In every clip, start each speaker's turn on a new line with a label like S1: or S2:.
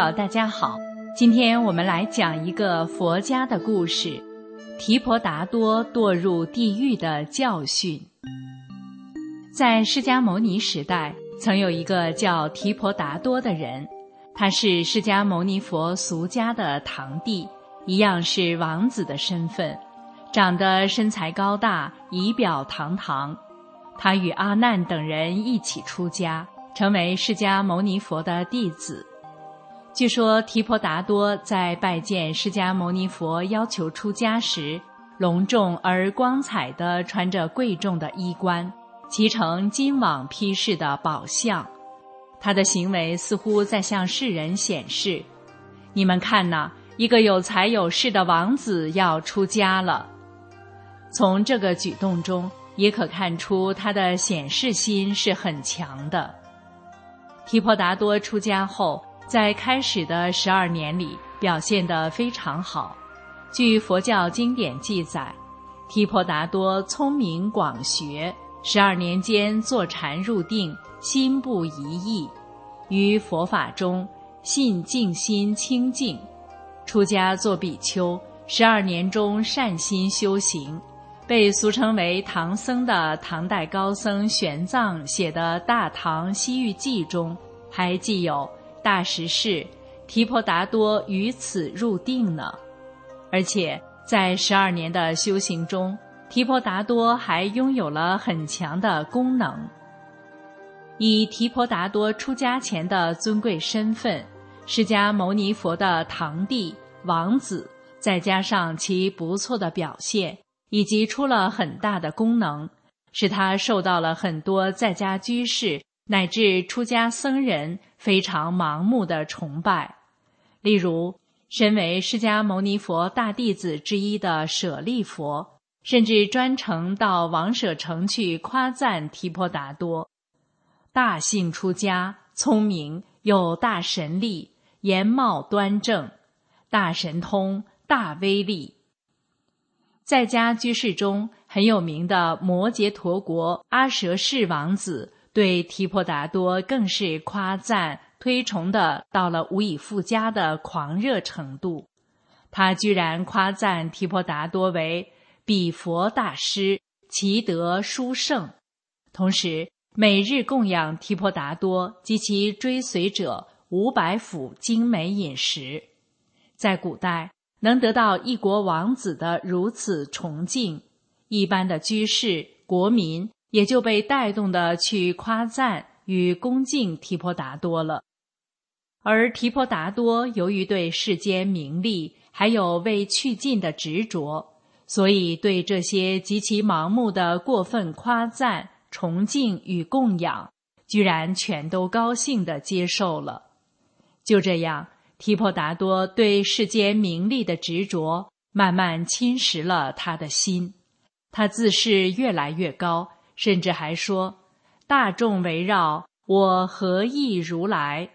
S1: 听众朋友，大家好，今天我们来讲一个佛家的故事——提婆达多堕入地狱的教训。在释迦牟尼时代，曾有一个叫提婆达多的人，他是释迦牟尼佛俗家的堂弟，一样是王子的身份，长得身材高大，仪表堂堂。他与阿难等人一起出家，成为释迦牟尼佛的弟子。据说提婆达多在拜见释迦牟尼佛要求出家时，隆重而光彩地穿着贵重的衣冠，骑乘金网披饰的宝象。他的行为似乎在向世人显示：“你们看呐，一个有才有势的王子要出家了。”从这个举动中，也可看出他的显示心是很强的。提婆达多出家后。在开始的十二年里，表现得非常好。据佛教经典记载，提婆达多聪明广学，十二年间坐禅入定，心不移意，于佛法中信静心清净。出家做比丘，十二年中善心修行，被俗称为唐僧的唐代高僧玄奘写的《大唐西域记》中，还记有。大实是，提婆达多于此入定呢，而且在十二年的修行中，提婆达多还拥有了很强的功能。以提婆达多出家前的尊贵身份，释迦牟尼佛的堂弟、王子，再加上其不错的表现，以及出了很大的功能，使他受到了很多在家居士。乃至出家僧人非常盲目的崇拜，例如身为释迦牟尼佛大弟子之一的舍利佛，甚至专程到王舍城去夸赞提婆达多，大姓出家，聪明有大神力，颜貌端正，大神通，大威力。在家居士中很有名的摩羯陀国阿舍氏王子。对提婆达多更是夸赞推崇的到了无以复加的狂热程度，他居然夸赞提婆达多为比佛大师，其德殊胜，同时每日供养提婆达多及其追随者五百府精美饮食。在古代，能得到一国王子的如此崇敬，一般的居士国民。也就被带动的去夸赞与恭敬提婆达多了，而提婆达多由于对世间名利还有未去尽的执着，所以对这些极其盲目的过分夸赞、崇敬与供养，居然全都高兴的接受了。就这样，提婆达多对世间名利的执着慢慢侵蚀了他的心，他自视越来越高。甚至还说：“大众围绕我，何意如来？”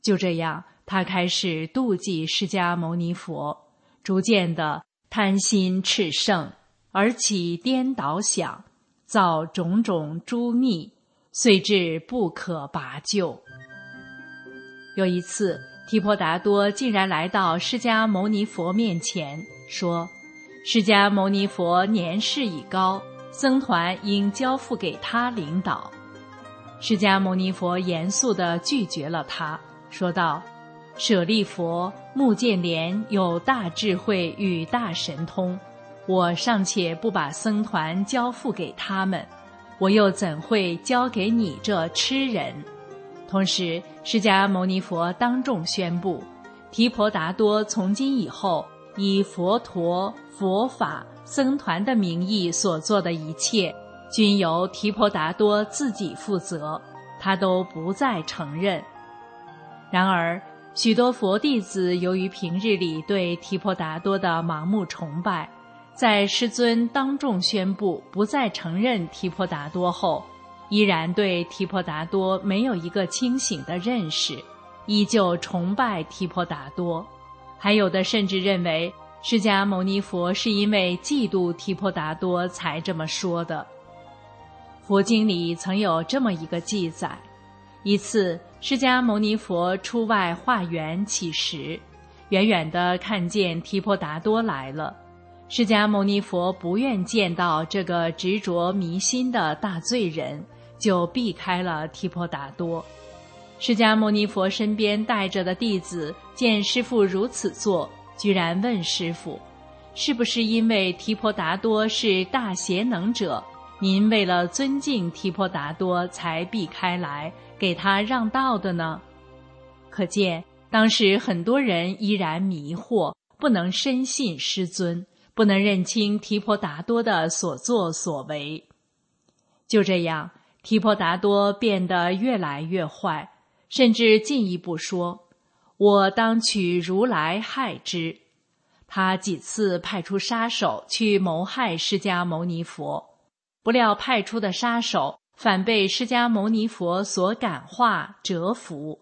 S1: 就这样，他开始妒忌释迦牟尼佛，逐渐的贪心炽盛，而起颠倒想，造种种诸逆，遂至不可拔救。有一次，提婆达多竟然来到释迦牟尼佛面前，说：“释迦牟尼佛年事已高。”僧团应交付给他领导。释迦牟尼佛严肃地拒绝了他，说道：“舍利佛、目犍连有大智慧与大神通，我尚且不把僧团交付给他们，我又怎会交给你这痴人？”同时，释迦牟尼佛当众宣布：提婆达多从今以后以佛陀佛法。僧团的名义所做的一切，均由提婆达多自己负责，他都不再承认。然而，许多佛弟子由于平日里对提婆达多的盲目崇拜，在师尊当众宣布不再承认提婆达多后，依然对提婆达多没有一个清醒的认识，依旧崇拜提婆达多，还有的甚至认为。释迦牟尼佛是因为嫉妒提婆达多才这么说的。佛经里曾有这么一个记载：一次，释迦牟尼佛出外化缘乞食，远远的看见提婆达多来了。释迦牟尼佛不愿见到这个执着迷心的大罪人，就避开了提婆达多。释迦牟尼佛身边带着的弟子见师父如此做，居然问师傅：“是不是因为提婆达多是大贤能者？”您为了尊敬提婆达多，才避开来给他让道的呢？可见当时很多人依然迷惑，不能深信师尊，不能认清提婆达多的所作所为。就这样，提婆达多变得越来越坏，甚至进一步说：“我当取如来害之。”他几次派出杀手去谋害释迦牟尼佛。不料派出的杀手反被释迦牟尼佛所感化折服。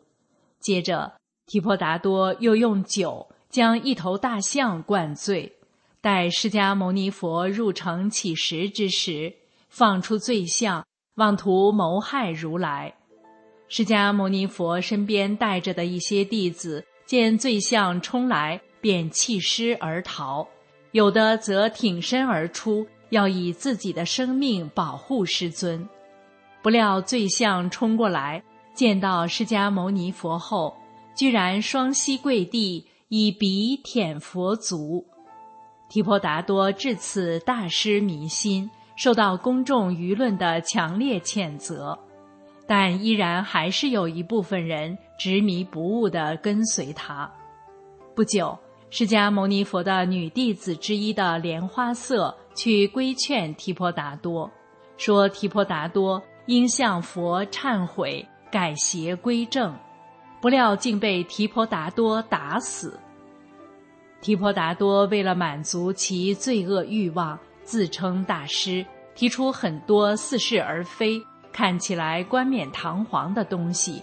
S1: 接着，提婆达多又用酒将一头大象灌醉，待释迦牟尼佛入城乞食之时，放出醉象，妄图谋害如来。释迦牟尼佛身边带着的一些弟子见醉象冲来，便弃师而逃；有的则挺身而出。要以自己的生命保护师尊，不料醉象冲过来，见到释迦牟尼佛后，居然双膝跪地，以鼻舔佛足。提婆达多至此大失民心，受到公众舆论的强烈谴责，但依然还是有一部分人执迷不悟地跟随他。不久。释迦牟尼佛的女弟子之一的莲花色去规劝提婆达多，说提婆达多应向佛忏悔，改邪归正。不料竟被提婆达多打死。提婆达多为了满足其罪恶欲望，自称大师，提出很多似是而非、看起来冠冕堂皇的东西，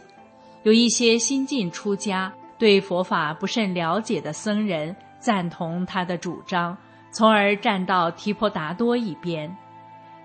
S1: 有一些新晋出家。对佛法不甚了解的僧人赞同他的主张，从而站到提婆达多一边。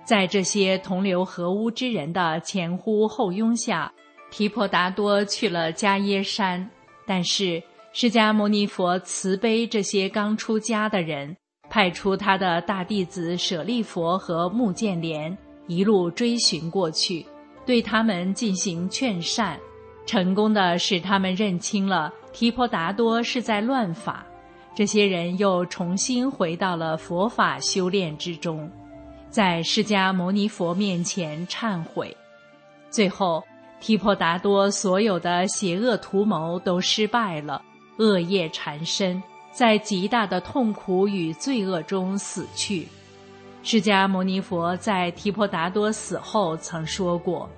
S1: 在这些同流合污之人的前呼后拥下，提婆达多去了迦耶山。但是释迦牟尼佛慈悲这些刚出家的人，派出他的大弟子舍利佛和目犍连一路追寻过去，对他们进行劝善。成功的使他们认清了提婆达多是在乱法，这些人又重新回到了佛法修炼之中，在释迦牟尼佛面前忏悔。最后，提婆达多所有的邪恶图谋都失败了，恶业缠身，在极大的痛苦与罪恶中死去。释迦牟尼佛在提婆达多死后曾说过。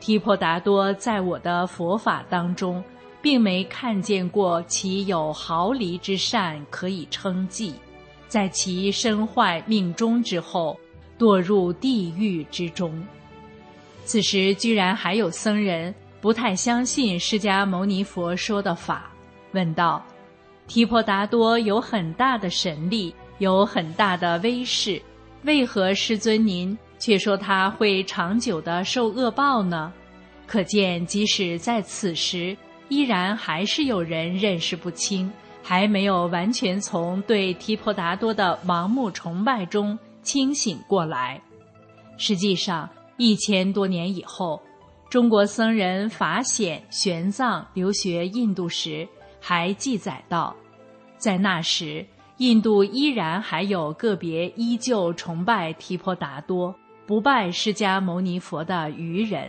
S1: 提婆达多在我的佛法当中，并没看见过其有毫厘之善可以称计，在其身坏命终之后，堕入地狱之中。此时居然还有僧人不太相信释迦牟尼佛说的法，问道：“提婆达多有很大的神力，有很大的威势，为何师尊您？”却说他会长久的受恶报呢？可见，即使在此时，依然还是有人认识不清，还没有完全从对提婆达多的盲目崇拜中清醒过来。实际上，一千多年以后，中国僧人法显、玄奘留学印度时，还记载道，在那时，印度依然还有个别依旧崇拜提婆达多。不拜释迦牟尼佛的愚人，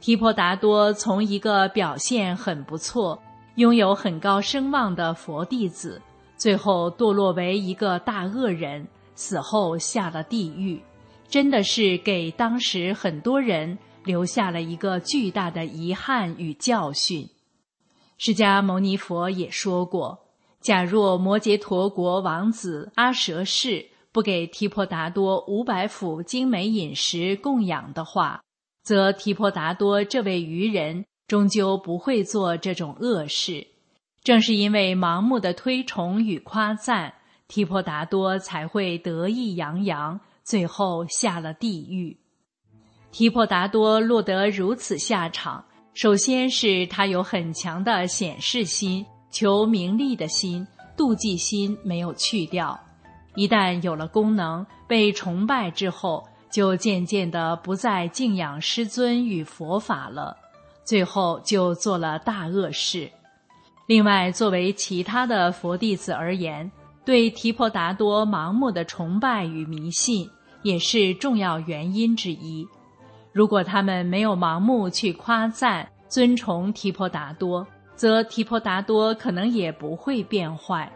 S1: 提婆达多从一个表现很不错、拥有很高声望的佛弟子，最后堕落为一个大恶人，死后下了地狱，真的是给当时很多人留下了一个巨大的遗憾与教训。释迦牟尼佛也说过，假若摩羯陀国王子阿舍氏。不给提婆达多五百府精美饮食供养的话，则提婆达多这位愚人终究不会做这种恶事。正是因为盲目的推崇与夸赞，提婆达多才会得意洋洋，最后下了地狱。提婆达多落得如此下场，首先是他有很强的显示心、求名利的心、妒忌心没有去掉。一旦有了功能，被崇拜之后，就渐渐的不再敬仰师尊与佛法了，最后就做了大恶事。另外，作为其他的佛弟子而言，对提婆达多盲目的崇拜与迷信，也是重要原因之一。如果他们没有盲目去夸赞、尊崇提婆达多，则提婆达多可能也不会变坏。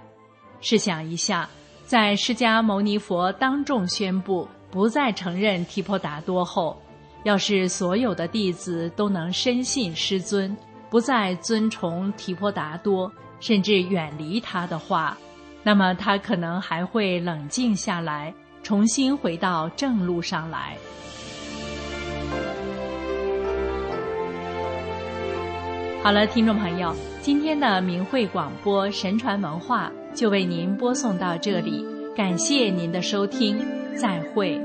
S1: 试想一下，在释迦牟尼佛当众宣布不再承认提婆达多后，要是所有的弟子都能深信师尊，不再尊崇提婆达多，甚至远离他的话，那么他可能还会冷静下来，重新回到正路上来。好了，听众朋友，今天的明慧广播神传文化就为您播送到这里，感谢您的收听，再会。